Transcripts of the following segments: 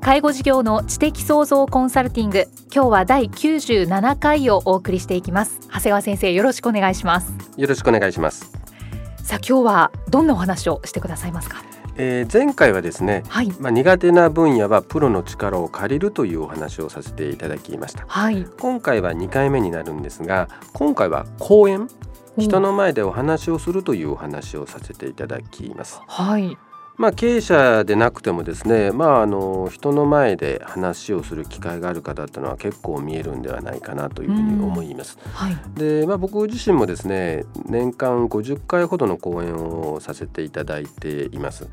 介護事業の知的創造コンサルティング。今日は第97回をお送りしていきます。長谷川先生よろしくお願いします。よろしくお願いします。さあ今日はどんなお話をしてくださいますか？えー、前回はですね、はい、まあ、苦手な分野はプロの力を借りるというお話をさせていただきました、はい、今回は2回目になるんですが今回は講演。人の前でお話をするというお話をさせていただきます。はいまあ、経営者でなくてもですね、まあ、あの人の前で話をする機会がある方っていうのは結構見えるんではないかなというふうに思います。はい、で、まあ、僕自身もですね年間50回ほどの講演をさせていただいています。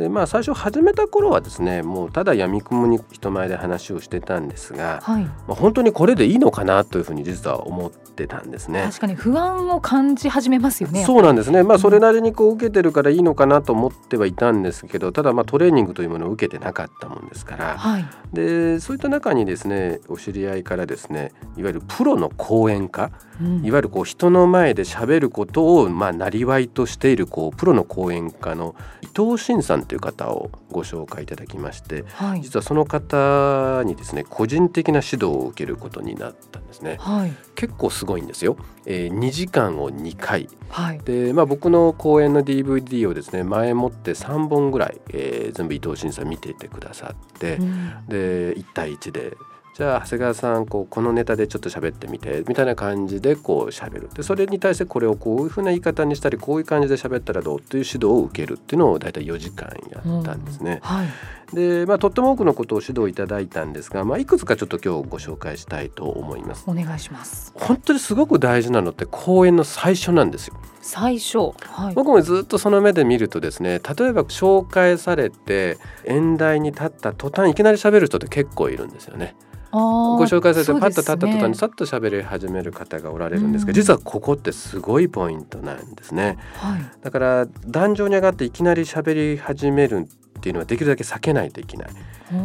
でまあ最初始めた頃はですねもうただやみくもに人前で話をしてたんですが、はい、まあ、本当にこれでいいのかなというふうに実は思ってたんですね。確かに不安を感じ始めますよね。そうなんですね。まあそれなりにこう受けてるからいいのかなと思ってはいたんですけど、ただまあトレーニングというものを受けてなかったもんですから、はい、でそういった中にですねお知り合いからですねいわゆるプロの講演家、うん、いわゆるこう人の前で喋ることをまあなりわいとしているこうプロの講演家の伊藤真さんという方をご紹介いただきまして、はい、実はその方にですね個人的な指導を受けることになったんですね。はい、結構すごいんですよ。えー、2時間を2回、はい、で、まあ、僕の講演の DVD をですね前もって3本ぐらい、えー、全部伊藤慎さん見ててくださって、うん、で1対1でじゃあ長谷川さんこうこのネタでちょっと喋ってみてみたいな感じでこう喋るでそれに対してこれをこういうふうな言い方にしたりこういう感じで喋ったらどうという指導を受けるっていうのを大体4時間やったんですね。うん、はいでまあ、とっても多くのことを指導いただいたんですが、まあ、いくつかちょっと今日ご紹介したいと思います。お願いします。本当にすごく大事なのって講演の最初なんですよ。最初、はい、僕もずっとその目で見るとですね例えば紹介されて演題に立った途端いきなり喋る人って結構いるんですよね。ご紹介されてパッと立った途端にさっと喋り始める方がおられるんですが、実はここってすごいポイントなんですね。はい、だから壇上に上がっていきなり喋り始めるっていうのはできるだけ避けないといけない。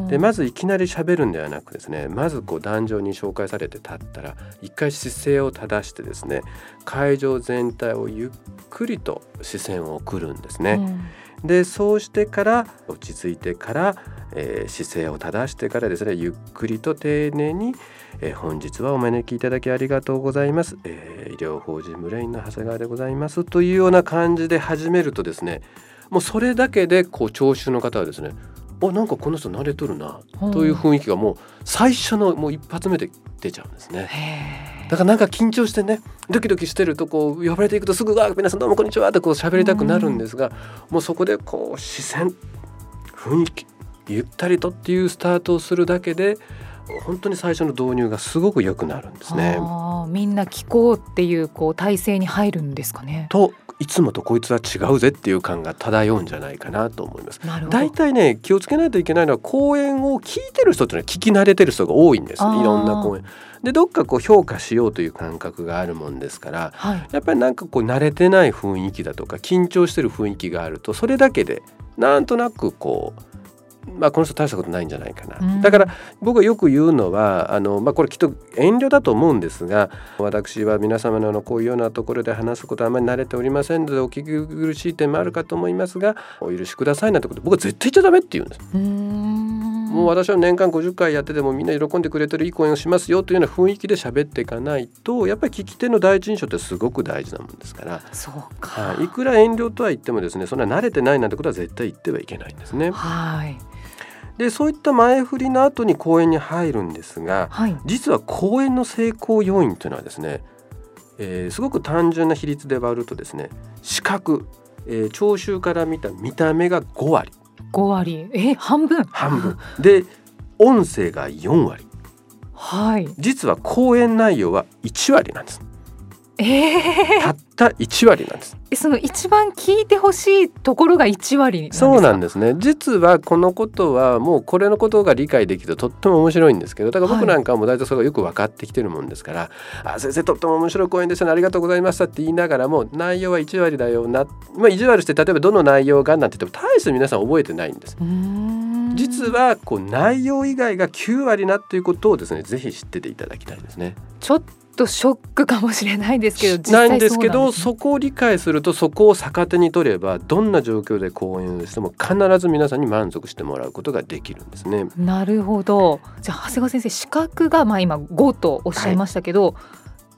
でまずいきなり喋るんではなくですねまずこう壇上に紹介されて立ったら一回姿勢を正してですね会場全体をゆっくりと視線を送るんですね。うん、でそうしてから落ち着いてから、えー、姿勢を正してからですねゆっくりと丁寧に、えー、本日はお招きいただきありがとうございます、えー、医療法人ブレインの長谷川でございますというような感じで始めるとですねもうそれだけでこう聴衆の方はですねおなんかこの人慣れとるなという雰囲気がもう最初のもう一発目で出ちゃうんですね。だからなんか緊張してねドキドキしてるとこう呼ばれていくとすぐ「あ皆さんどうもこんにちは」ってこう喋りたくなるんですが、もうそこでこう視線雰囲気ゆったりとっていうスタートをするだけで本当に最初の導入がすごく良くなるんですね。みんな聞こうっていうこう体制に入るんですかね。といつもとこいつは違うぜっていう感が漂うんじゃないかなと思います。大体ね気をつけないといけないのは講演を聞いてる人っていうのは聞き慣れてる人が多いんですねいろんな講演。でどっかこう評価しようという感覚があるもんですから、はい、やっぱりなんかこう慣れてない雰囲気だとか緊張してる雰囲気があるとそれだけでなんとなくこうまあ、この人大したことないんじゃないかな、うんだから僕はよく言うのはあの、まあ、これきっと遠慮だと思うんですが私は皆様のあのこういうようなところで話すことはあまり慣れておりませんのでお聞き苦しい点もあるかと思いますがお許しくださいなんてこと僕は絶対言っちゃダメって言うんです。うもう私は年間50回やっててもみんな喜んでくれてるいい講演をしますよというような雰囲気で喋っていかないとやっぱり聞き手の第一印象ってすごく大事なもんですから、そうか。はい、いくら遠慮とは言ってもですねそんな慣れてないなんてことは絶対言ってはいけないんですね。はい。でそういった前振りの後に公演に入るんですが、はい、実は公演の成功要因というのはですね、えー、すごく単純な比率で割るとですね視覚、えー、聴衆から見た見た目が5割。5割。え半分。半分。で音声が4割。はい。実は講演内容は1割なんですえー、たった1割なんです。その一番聞いてほしいところが1割そうなんですね。実はこのことはもうこれのことが理解できるととっても面白いんですけどだから僕なんかも大体それがよく分かってきてるもんですから「はい、あ先生とっても面白い講演ですね。ありがとうございました」って言いながらも内容は1割だよな、まあ、意地悪して例えばどの内容がなんて言っても大して皆さん覚えてないんです。実はこう内容以外が9割なっていうことをですねぜひ知ってていただきたいですね。ちょっとショックかもしれないですけどなんですけどそこを理解するとそこを逆手に取ればどんな状況で講演をしても必ず皆さんに満足してもらうことができるんですね。なるほど。じゃあ長谷川先生資格がまあ今5とおっしゃいましたけど、はい、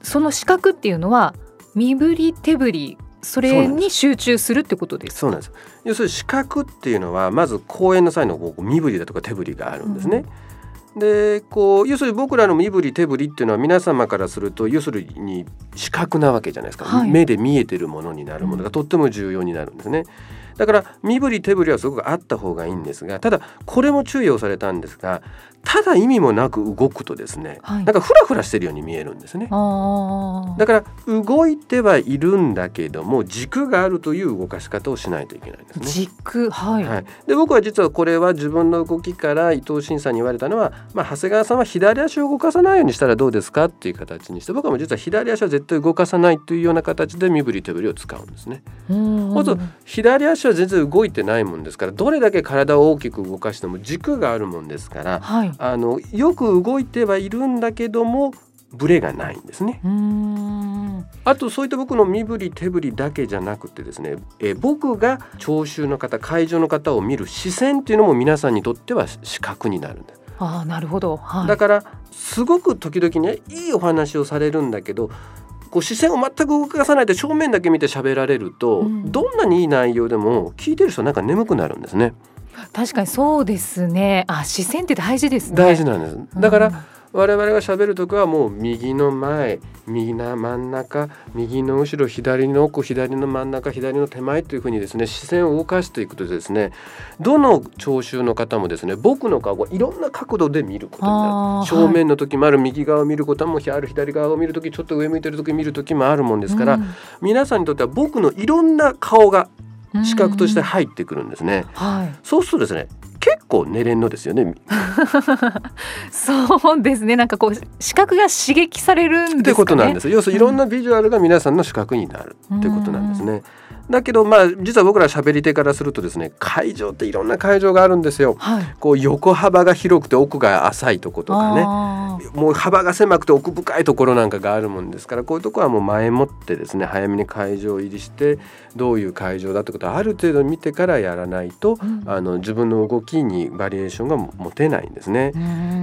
その資格っていうのは身振り手振りそれに集中するってことですそうなんです。要するに視覚っていうのはまず講演の際のこう身振りだとか手振りがあるんですね。うんでこう要するに僕らの身振り手振りっていうのは皆様からすると要するに視覚なわけじゃないですか、はい、目で見えてるものになるものがとっても重要になるんですね。だから身振り手振りはすごくあった方がいいんですがただこれも注意をされたんですがただ意味もなく動くとですね、はい、なんかフラフラしてるように見えるんですね。だから動いてはいるんだけども軸があるという動かし方をしないといけないんですね。軸はい、はい、で僕は実はこれは自分の動きから伊藤慎さんに言われたのは、まあ、長谷川さんは左足を動かさないようにしたらどうですかっていう形にして僕はもう実は左足は絶対動かさないというような形で身振り手振りを使うんですね。まず左足は全然動いてないもんですからどれだけ体を大きく動かしても軸があるもんですから、はいあのよく動いてはいるんだけどもブレがないんですね。あとそういった僕の身振り手振りだけじゃなくてですね、え僕が聴衆の方会場の方を見る視線っていうのも皆さんにとっては視覚になるんです。あなるほど、はい、だからすごく時々ねいいお話をされるんだけどこう視線を全く動かさないで正面だけ見て喋られると、うん、どんなにいい内容でも聞いてる人なんか眠くなるんですね。確かにそうですね。あ視線って大事ですね。大事なんです。だから、我々が喋る時はもう右の前右の真ん中右の後ろ左の奥左の真ん中左の手前というふうにですね視線を動かしていくとですねどの聴衆の方もですね僕の顔をいろんな角度で見ることになる。正面の時もある右側を見ることもある左側を見る時ちょっと上向いてる時見る時もあるもんですから、うん、皆さんにとっては僕のいろんな顔が視覚として入ってくるんですね。はい、そうするとですね結構寝れんのですよね。そうですね。なんかこう視覚が刺激されるんですかね。ってことなんです。要するにいろんなビジュアルが皆さんの視覚になるってことなんですね。だけどまあ実は僕ら喋り手からするとですね会場っていろんな会場があるんですよ。はい、こう横幅が広くて奥が浅いとことかね。もう幅が狭くて奥深いところなんかがあるもんですからこういうところはもう前もってですね早めに会場入りしてどういう会場だってことをある程度見てからやらないと、うん、あの自分の動きにバリエーションが持てないんですね。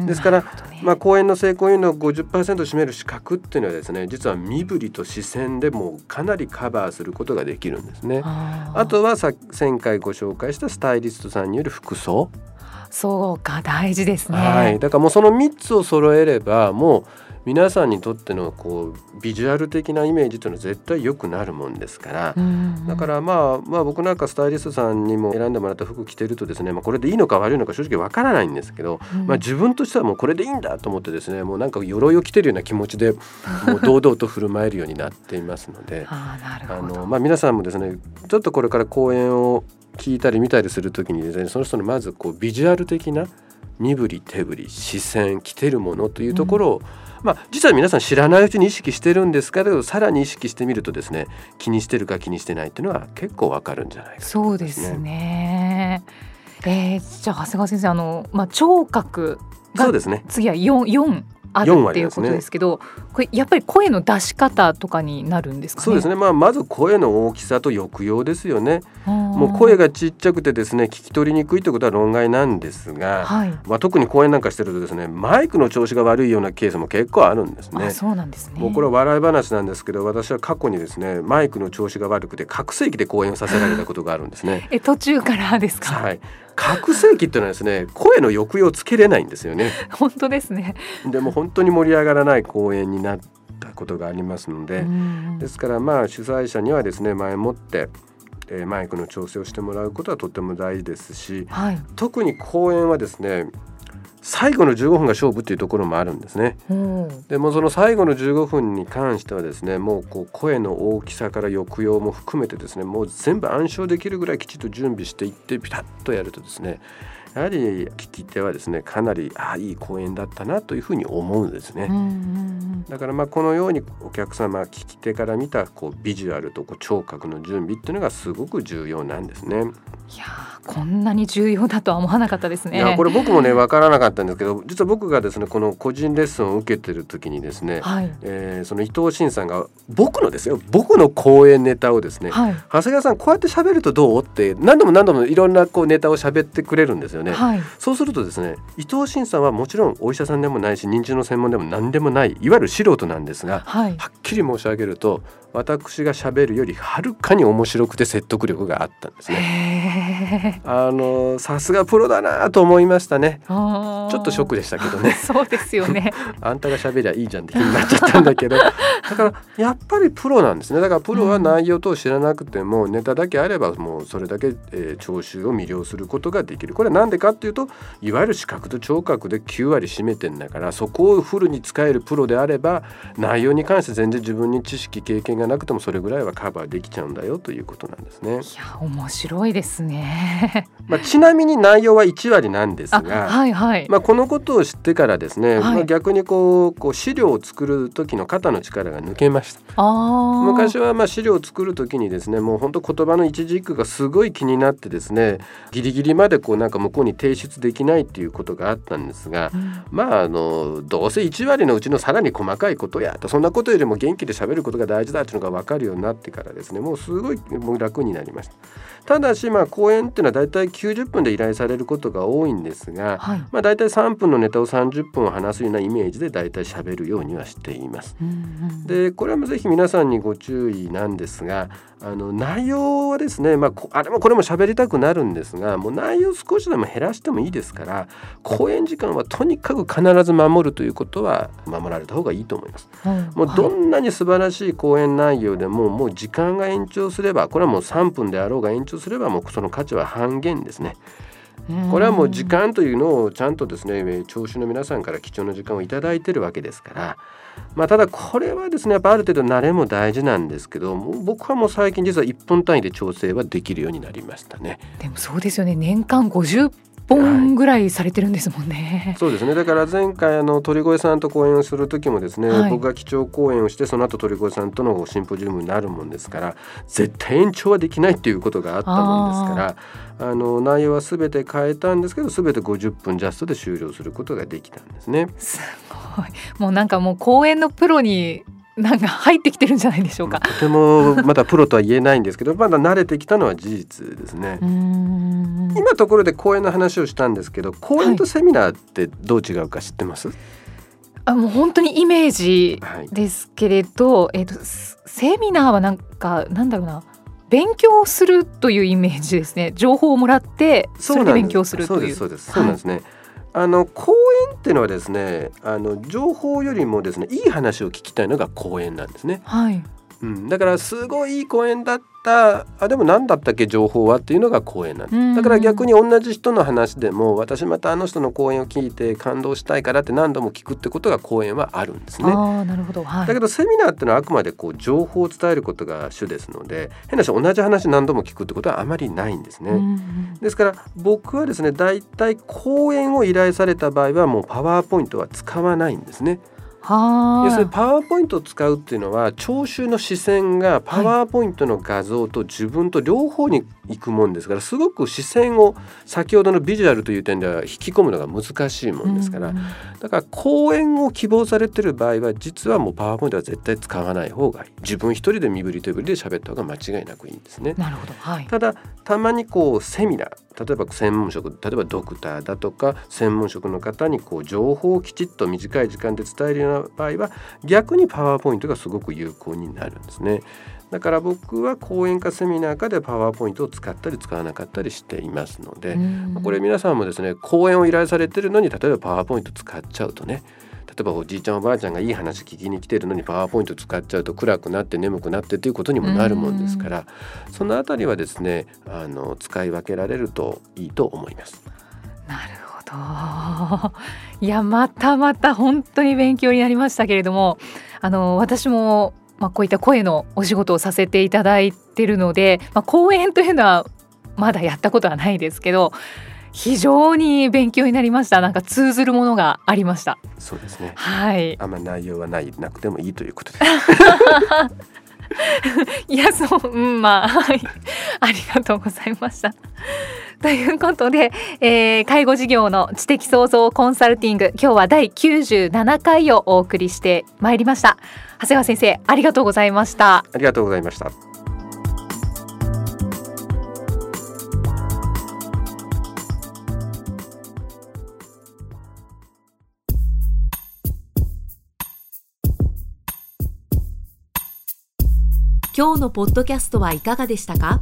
ですから、ね、まあ、公演の成功因の50%占める視覚っていうのはですね実は身振りと視線でもかなりカバーすることができるんですね。あとはさ前回ご紹介したスタイリストさんによる服装そうか大事ですね、はい、だからもうその3つを揃えればもう皆さんにとってのこうビジュアル的なイメージというのは絶対良くなるもんですから、だからまあまあ僕なんかスタイリストさんにも選んでもらった服着てるとですね、まあ、これでいいのか悪いのか正直わからないんですけど、うん、まあ、自分としてはもうこれでいいんだと思ってですねもうなんか鎧を着てるような気持ちでもう堂々と振る舞えるようになっていますので。あの、まあ、皆さんもですねちょっとこれから講演を聞いたり見たりする時にですねその人のまずこうビジュアル的な身振り手振り視線着てるものというところを、うんまあ、実は皆さん知らないうちに意識してるんですけどさらに意識してみるとですね気にしてるか気にしてないっていうのは結構わかるんじゃないか、ね、そうですね。えー、じゃあ長谷川先生あの、まあ、聴覚がそうですね次は 4, 4あるっていうことですけど、ね、これやっぱり声の出し方とかになるんですか、ね、そうですね。まあまず声の大きさと抑揚ですよね。もう声がちっちゃくてですね聞き取りにくいということは論外なんですが、はい、まあ特に講演なんかしてるとですねマイクの調子が悪いようなケースも結構あるんですね。そうなんですね。もうこれは笑い話なんですけど、私は過去にですねマイクの調子が悪くて拡声器で講演をさせられたことがあるんですね。え途中からですか？はい。覚醒器っていうのはですね声の抑揚をつけれないんですよね。本当ですね。でも本当に盛り上がらない公演になったことがありますので、ですからまあ主催者にはですね前もってえー、マイクの調整をしてもらうことはとても大事ですし、はい、特に公演はですね最後の15分が勝負っていうところもあるんですね。でもその最後の15分に関してはですねもうこう声の大きさから抑揚も含めてですねもう全部暗唱できるぐらいきちっと準備していってピタッとやるとですねやはり聞き手はですねかなりああいい公演だったなというふうに思うんですね。だからまあこのようにお客様聞き手から見たこうビジュアルとこう聴覚の準備っていうのがすごく重要なんですね。いやこんなに重要だとは思わなかったですね。いやこれ僕もね分からなかったんですけど実は僕がですねこの個人レッスンを受けてる時にですね、はい、えー、その伊藤慎さんが僕のですよ僕の講演ネタをですね、はい、長谷川さんこうやって喋るとどう？って何度も何度もいろんなこうネタを喋ってくれるんですよね。はい、そうするとですね伊藤慎さんはもちろんお医者さんでもないし認知の専門でも何でもないいわゆる素人なんですが、はい、はっきり申し上げると私が喋るよりはるかに面白くて説得力があったんですね。あのさすがプロだなと思いましたね。ちょっとショックでしたけどね。そうですよね。あんたが喋りゃいいじゃんって気になっちゃったんだけど、だからやっぱりプロなんですね。だからプロは内容等知らなくても、ネタだけあればもうそれだけ、えー、聴衆を魅了することができる。これは何でかっていうと、いわゆる視覚と聴覚で9割占めてんだから、そこをフルに使えるプロであれば、内容に関して全然自分に知識経験ががなくてもそれぐらいはカバーできちゃうんだよということなんですね。いや面白いですね。まあちなみに内容は1割なんですが、はいはい。まあこのことを知ってからですね、はい、まあ逆にこうこう資料を作る時の肩の力が抜けました。あ昔はまあ資料を作る時にですね、もう本当言葉の一字一句がすごい気になってですね、ギリギリまでこうなんか向こうに提出できないっていうことがあったんですが、うん、まああのどうせ1割のうちのさらに細かいことやとそんなことよりも元気で喋ることが大事だっていうのが分かるようになってからですねもうすごいもう楽になりました。ただしまあ講演っていうのは大体90分で依頼されることが多いんですが、はい、まあ大体3分のネタを30分話すようなイメージで大体喋るようにはしています、うんうん、でこれはぜひ皆さんにご注意なんですがあの内容はですね、まあ、あれもこれも喋りたくなるんですがもう内容少しでも減らしてもいいですから講演時間はとにかく必ず守るということは守られた方がいいと思います。うん、もうどんなに素晴らしい講演内容でももう時間が延長すればこれはもう3分であろうが延長すればもうその価値は半減ですね。これはもう時間というのをちゃんとですね聴衆の皆さんから貴重な時間を頂いてるわけですからまあ、ただこれはですねやっぱある程度慣れも大事なんですけど僕はもう最近実は1分単位で調整はできるようになりましたね。でもそうですよね年間50本ぐらいされてるんですもんね、はい、そうですね。だから前回あの鳥越さんと講演をする時もですね、はい、僕が基調講演をしてその後鳥越さんとのシンポジウムになるもんですから絶対延長はできないっていうことがあったもんですからあの内容は全て変えたんですけど全て50分ジャストで終了することができたんですね。すごい。もうなんかもう講演のプロになんか入ってきてるんじゃないでしょうか。とてもまだプロとは言えないんですけど、まだ慣れてきたのは事実ですね。今ところで講演の話をしたんですけど、講演とセミナーってどう違うか知ってます？はい、あもう本当にイメージですけれど、はい、えっ、ー、とセミナーはなんかなんだろうな。勉強するというイメージですね。情報をもらってそれで勉強するという。そうです。そうなんですね。はいあの講演っていうのはですねあの情報よりもですねいい話を聞きたいのが講演なんですね。はい、うん、だからすごいいい講演だったあでも何だったっけ情報はっていうのが講演なんですだから逆に同じ人の話でも私またあの人の講演を聞いて感動したいからって何度も聞くってことが講演はあるんですね。あなるほど、はい、だけどセミナーっていうのはあくまでこう情報を伝えることが主ですので変な話同じ話何度も聞くってことはあまりないんですね。ですから僕はですねだいたい講演を依頼された場合はもうパワーポイントは使わないんですね。要するにパワーポイントを使うっていうのは聴衆の視線がパワーポイントの画像と自分と両方に行くもんですからすごく視線を先ほどのビジュアルという点では引き込むのが難しいもんですからだから講演を希望されてる場合は実はもうパワーポイントは絶対使わない方がいい自分一人で身振り手振りで喋った方が間違いなくいいんですね。なるほど、はい、ただたまにこうセミナー例えば専門職例えばドクターだとか専門職の方にこう情報をきちっと短い時間で伝えるような場合は逆にパワーポイントがすごく有効になるんですね。だから僕は講演かセミナーかでパワーポイントを使ったり使わなかったりしていますので、これ皆さんもですね講演を依頼されてるのに例えばパワーポイント使っちゃうとね例えばおじいちゃんおばあちゃんがいい話聞きに来てるのにパワーポイント使っちゃうと暗くなって眠くなってということにもなるもんですから、そのあたりはですねあの使い分けられるといいと思います。なるほどいやまたまた本当に勉強になりましたけれどもあの私もまあ、こういった声のお仕事をさせていただいてるので、まあ、講演というのはまだやったことはないですけど非常に勉強になりました。なんか通ずるものがありました。そうですね。はい。あんま内容はないなくてもいいということで。す いやそう、うん、まあはい。ありがとうございましたということで、えー、介護事業の知的創造コンサルティング今日は第97回をお送りしてまいりました。長谷川先生ありがとうございました。ありがとうございました。今日のポッドキャストはいかがでしたか？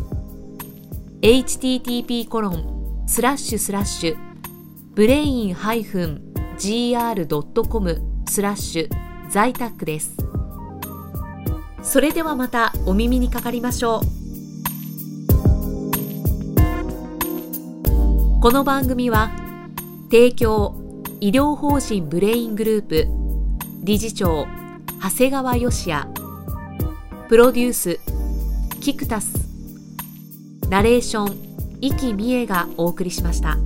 http コロンスラッシュスラッシュブレイン -gr.com スラッシュ在宅です。それではまたお耳にかかりましょう。この番組は提供医療法人ブレイングループ理事長長谷川義也。プロデュースキクタスナレーション生きみえがお送りしました。